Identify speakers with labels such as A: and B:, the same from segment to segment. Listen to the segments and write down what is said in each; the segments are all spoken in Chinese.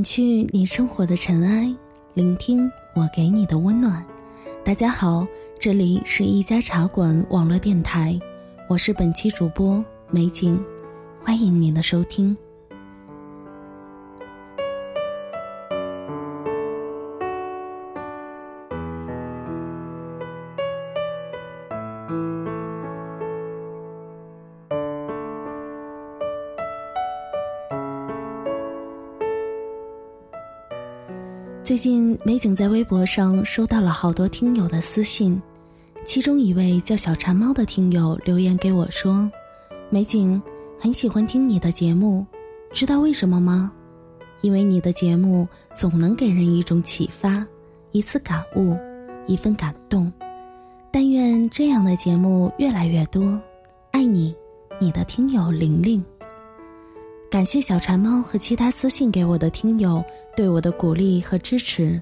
A: 掸去你生活的尘埃，聆听我给你的温暖。大家好，这里是一家茶馆网络电台，我是本期主播美景，欢迎您的收听。最近，美景在微博上收到了好多听友的私信，其中一位叫小馋猫的听友留言给我说：“美景很喜欢听你的节目，知道为什么吗？因为你的节目总能给人一种启发，一次感悟，一份感动。但愿这样的节目越来越多。爱你，你的听友玲玲。”感谢小馋猫和其他私信给我的听友对我的鼓励和支持，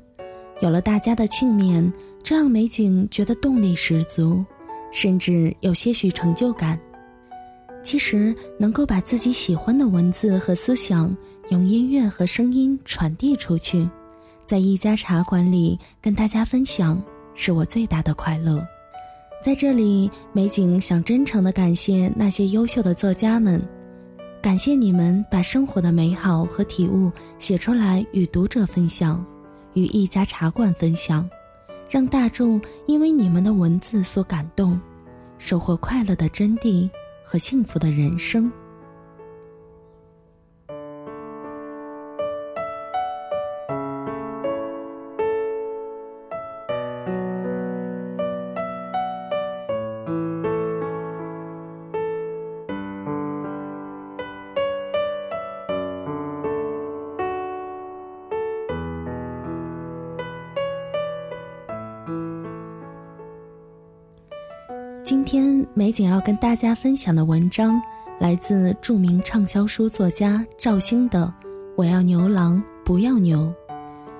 A: 有了大家的庆勉，这让美景觉得动力十足，甚至有些许成就感。其实能够把自己喜欢的文字和思想用音乐和声音传递出去，在一家茶馆里跟大家分享，是我最大的快乐。在这里，美景想真诚的感谢那些优秀的作家们。感谢你们把生活的美好和体悟写出来，与读者分享，与一家茶馆分享，让大众因为你们的文字所感动，收获快乐的真谛和幸福的人生。今天美景要跟大家分享的文章，来自著名畅销书作家赵兴的《我要牛郎不要牛》，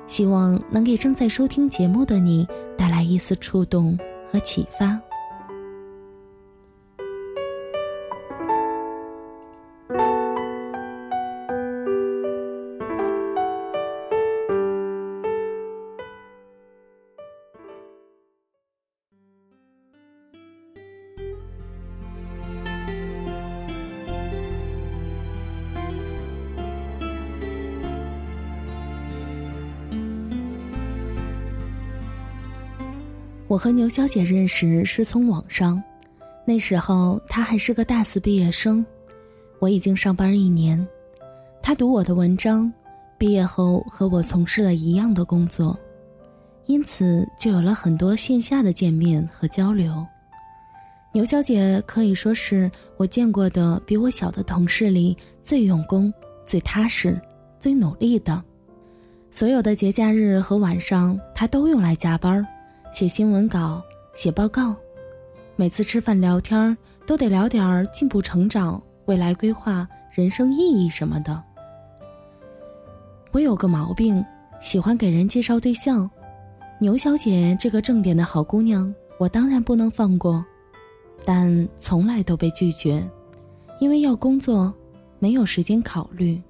A: 希望能给正在收听节目的你带来一丝触动和启发。我和牛小姐认识是从网上，那时候她还是个大四毕业生，我已经上班一年。她读我的文章，毕业后和我从事了一样的工作，因此就有了很多线下的见面和交流。牛小姐可以说是我见过的比我小的同事里最用功、最踏实、最努力的。所有的节假日和晚上，她都用来加班。写新闻稿、写报告，每次吃饭聊天都得聊点儿进步、成长、未来规划、人生意义什么的。我有个毛病，喜欢给人介绍对象。牛小姐这个正点的好姑娘，我当然不能放过，但从来都被拒绝，因为要工作，没有时间考虑。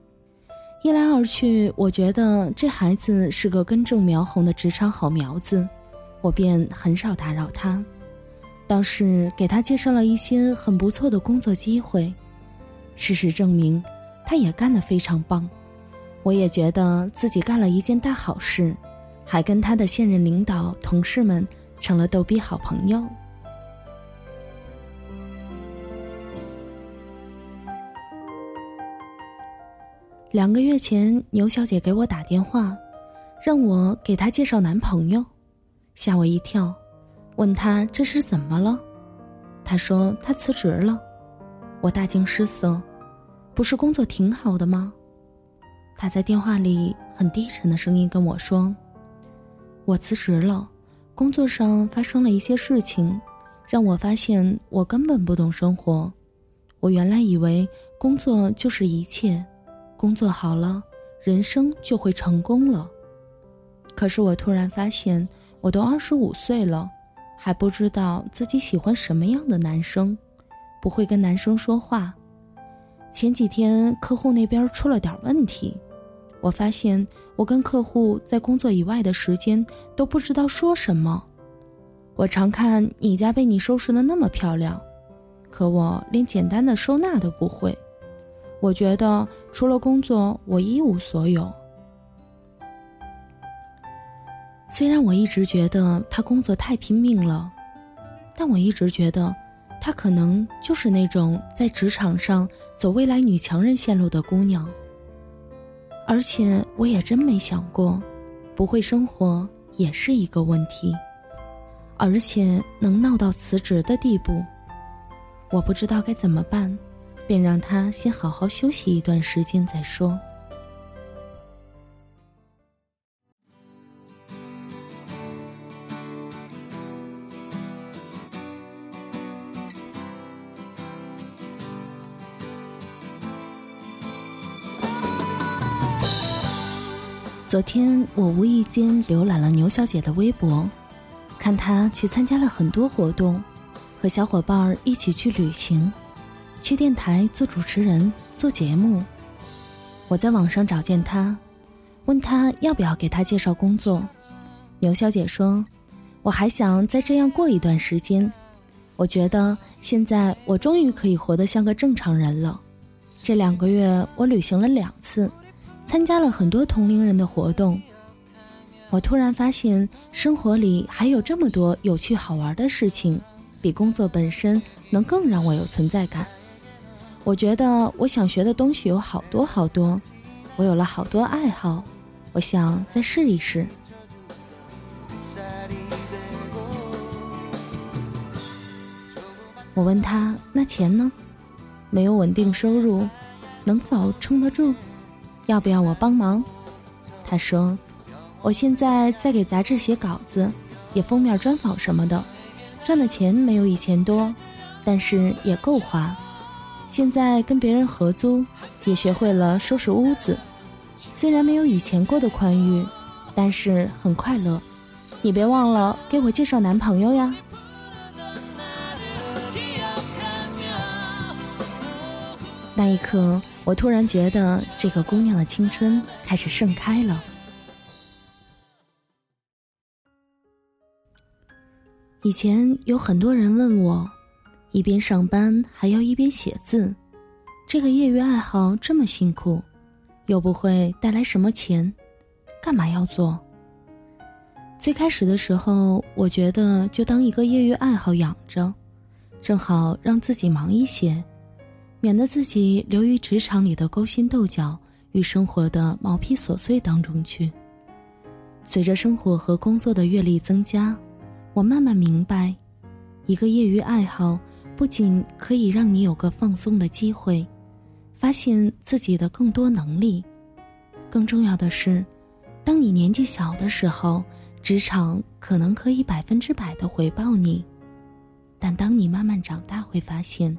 A: 一来二去，我觉得这孩子是个根正苗红的职场好苗子。我便很少打扰他，倒是给他介绍了一些很不错的工作机会。事实证明，他也干得非常棒。我也觉得自己干了一件大好事，还跟他的现任领导、同事们成了逗比好朋友。两个月前，牛小姐给我打电话，让我给她介绍男朋友。吓我一跳，问他这是怎么了？他说他辞职了。我大惊失色，不是工作挺好的吗？他在电话里很低沉的声音跟我说：“我辞职了，工作上发生了一些事情，让我发现我根本不懂生活。我原来以为工作就是一切，工作好了，人生就会成功了。可是我突然发现。”我都二十五岁了，还不知道自己喜欢什么样的男生，不会跟男生说话。前几天客户那边出了点问题，我发现我跟客户在工作以外的时间都不知道说什么。我常看你家被你收拾的那么漂亮，可我连简单的收纳都不会。我觉得除了工作，我一无所有。虽然我一直觉得他工作太拼命了，但我一直觉得。她可能就是那种在职场上走未来女强人线路的姑娘。而且我也真没想过，不会生活也是一个问题，而且能闹到辞职的地步。我不知道该怎么办，便让她先好好休息一段时间再说。昨天我无意间浏览了牛小姐的微博，看她去参加了很多活动，和小伙伴儿一起去旅行，去电台做主持人做节目。我在网上找见她，问她要不要给她介绍工作。牛小姐说：“我还想再这样过一段时间，我觉得现在我终于可以活得像个正常人了。这两个月我旅行了两次。”参加了很多同龄人的活动，我突然发现生活里还有这么多有趣好玩的事情，比工作本身能更让我有存在感。我觉得我想学的东西有好多好多，我有了好多爱好，我想再试一试。我问他：“那钱呢？没有稳定收入，能否撑得住？”要不要我帮忙？他说：“我现在在给杂志写稿子，也封面专访什么的，赚的钱没有以前多，但是也够花。现在跟别人合租，也学会了收拾屋子，虽然没有以前过得宽裕，但是很快乐。你别忘了给我介绍男朋友呀。”那一刻。我突然觉得这个姑娘的青春开始盛开了。以前有很多人问我，一边上班还要一边写字，这个业余爱好这么辛苦，又不会带来什么钱，干嘛要做？最开始的时候，我觉得就当一个业余爱好养着，正好让自己忙一些。免得自己流于职场里的勾心斗角与生活的毛坯琐碎当中去。随着生活和工作的阅历增加，我慢慢明白，一个业余爱好不仅可以让你有个放松的机会，发现自己的更多能力，更重要的是，当你年纪小的时候，职场可能可以百分之百的回报你，但当你慢慢长大，会发现。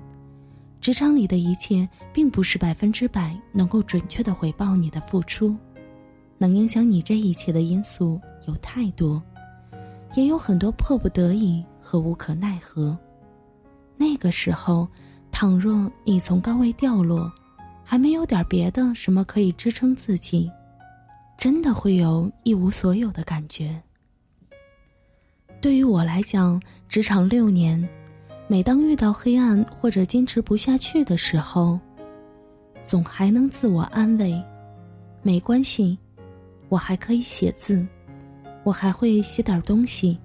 A: 职场里的一切，并不是百分之百能够准确的回报你的付出，能影响你这一切的因素有太多，也有很多迫不得已和无可奈何。那个时候，倘若你从高位掉落，还没有点别的什么可以支撑自己，真的会有一无所有的感觉。对于我来讲，职场六年。每当遇到黑暗或者坚持不下去的时候，总还能自我安慰，没关系，我还可以写字，我还会写点东西，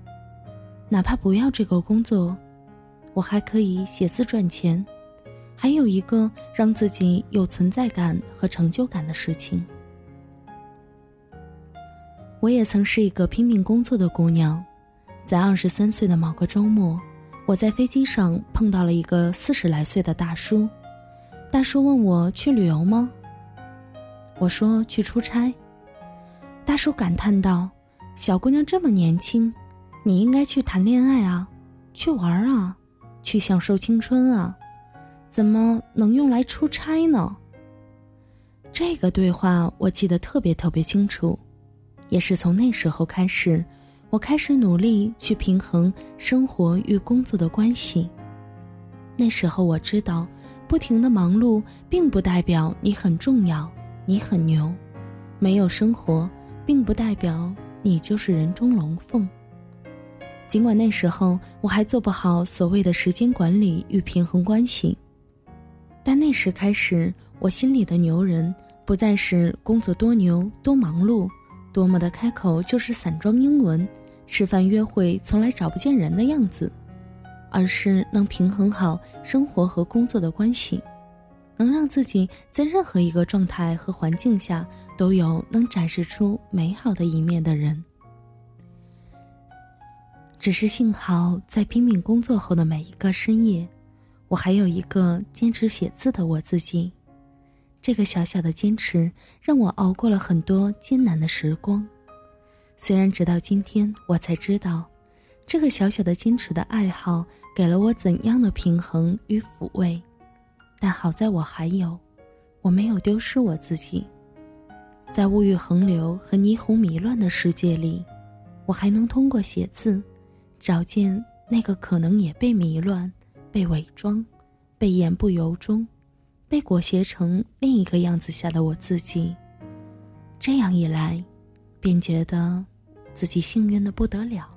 A: 哪怕不要这个工作，我还可以写字赚钱，还有一个让自己有存在感和成就感的事情。我也曾是一个拼命工作的姑娘，在二十三岁的某个周末。我在飞机上碰到了一个四十来岁的大叔，大叔问我去旅游吗？我说去出差。大叔感叹道：“小姑娘这么年轻，你应该去谈恋爱啊，去玩啊，去享受青春啊，怎么能用来出差呢？”这个对话我记得特别特别清楚，也是从那时候开始。我开始努力去平衡生活与工作的关系。那时候我知道，不停的忙碌并不代表你很重要，你很牛，没有生活，并不代表你就是人中龙凤。尽管那时候我还做不好所谓的时间管理与平衡关系，但那时开始，我心里的牛人不再是工作多牛多忙碌，多么的开口就是散装英文，吃饭约会从来找不见人的样子。而是能平衡好生活和工作的关系，能让自己在任何一个状态和环境下都有能展示出美好的一面的人。只是幸好，在拼命工作后的每一个深夜，我还有一个坚持写字的我自己。这个小小的坚持，让我熬过了很多艰难的时光。虽然直到今天，我才知道，这个小小的坚持的爱好。给了我怎样的平衡与抚慰？但好在我还有，我没有丢失我自己。在物欲横流和霓虹迷乱的世界里，我还能通过写字，找见那个可能也被迷乱、被伪装、被言不由衷、被裹挟成另一个样子下的我自己。这样一来，便觉得自己幸运的不得了。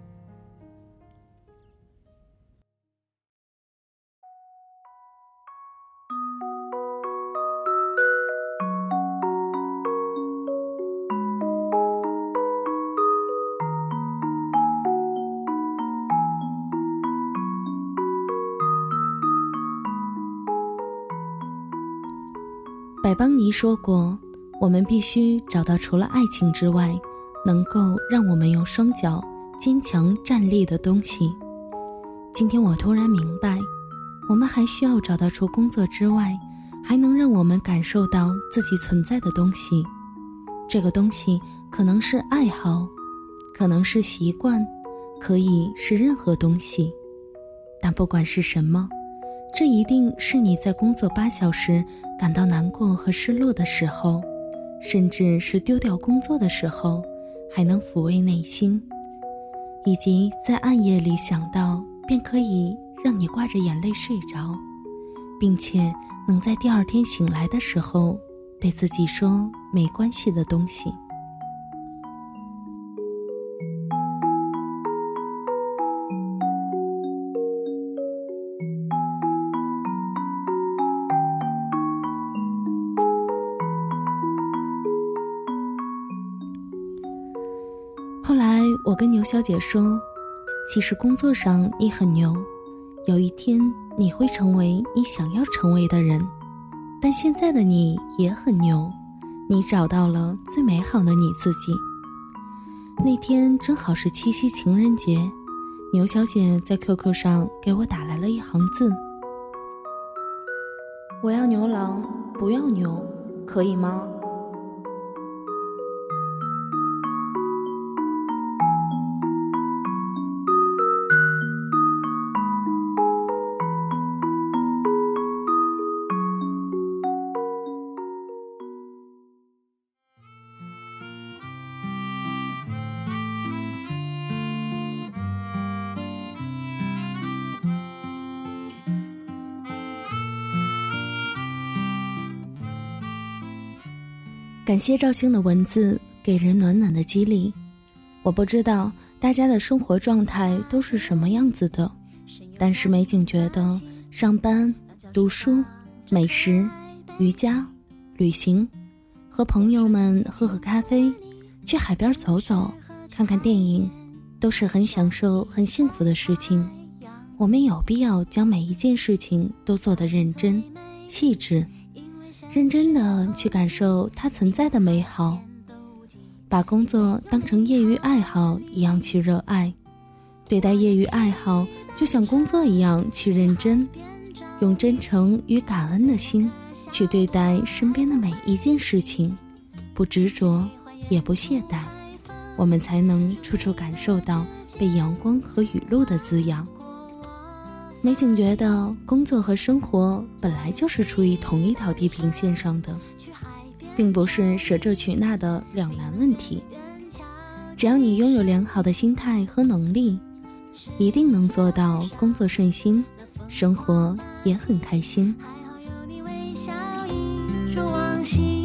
A: 百邦尼说过：“我们必须找到除了爱情之外，能够让我们用双脚坚强站立的东西。”今天我突然明白，我们还需要找到除工作之外，还能让我们感受到自己存在的东西。这个东西可能是爱好，可能是习惯，可以是任何东西。但不管是什么，这一定是你在工作八小时。感到难过和失落的时候，甚至是丢掉工作的时候，还能抚慰内心，以及在暗夜里想到便可以让你挂着眼泪睡着，并且能在第二天醒来的时候对自己说没关系的东西。后来我跟牛小姐说：“其实工作上你很牛，有一天你会成为你想要成为的人。但现在的你也很牛，你找到了最美好的你自己。”那天正好是七夕情人节，牛小姐在 QQ 上给我打来了一行字：“我要牛郎，不要牛，可以吗？”感谢赵星的文字，给人暖暖的激励。我不知道大家的生活状态都是什么样子的，但是美景觉得上班、读书、美食、瑜伽、旅行，和朋友们喝喝咖啡，去海边走走，看看电影，都是很享受、很幸福的事情。我们有必要将每一件事情都做得认真、细致。认真的去感受它存在的美好，把工作当成业余爱好一样去热爱，对待业余爱好就像工作一样去认真，用真诚与感恩的心去对待身边的每一件事情，不执着也不懈怠，我们才能处处感受到被阳光和雨露的滋养。美景觉得，工作和生活本来就是处于同一条地平线上的，并不是舍这取那的两难问题。只要你拥有良好的心态和能力，一定能做到工作顺心，生活也很开心。还好有你微笑一如往昔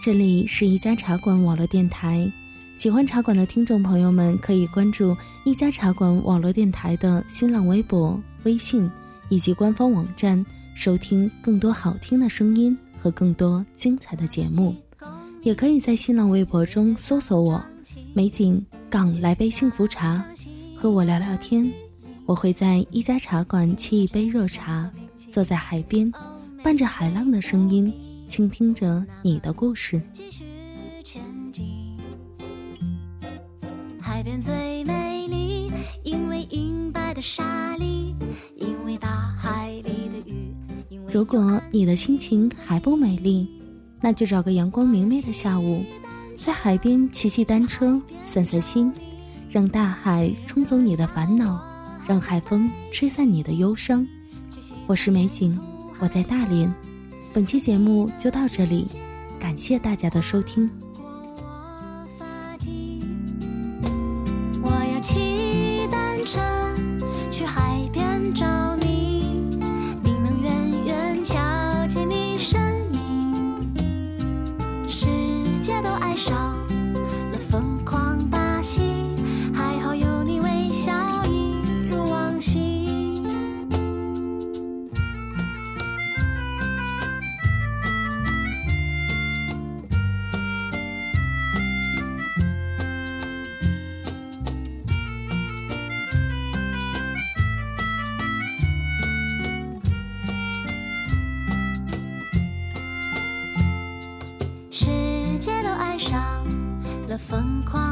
A: 这里是一家茶馆网络电台。喜欢茶馆的听众朋友们，可以关注一家茶馆网络电台的新浪微博、微信以及官方网站，收听更多好听的声音和更多精彩的节目。也可以在新浪微博中搜索我“美景港来杯幸福茶”，和我聊聊天。我会在一家茶馆沏一杯热茶，坐在海边，伴着海浪的声音，倾听着你的故事。海边最美丽，因为银白的沙粒，因为大海里的鱼。如果你的心情还不美丽，那就找个阳光明媚的下午，在海边骑骑单车，散散心，让大海冲走你的烦恼，让海风吹散你的忧伤。我是美景，我在大连。本期节目就到这里，感谢大家的收听。疯狂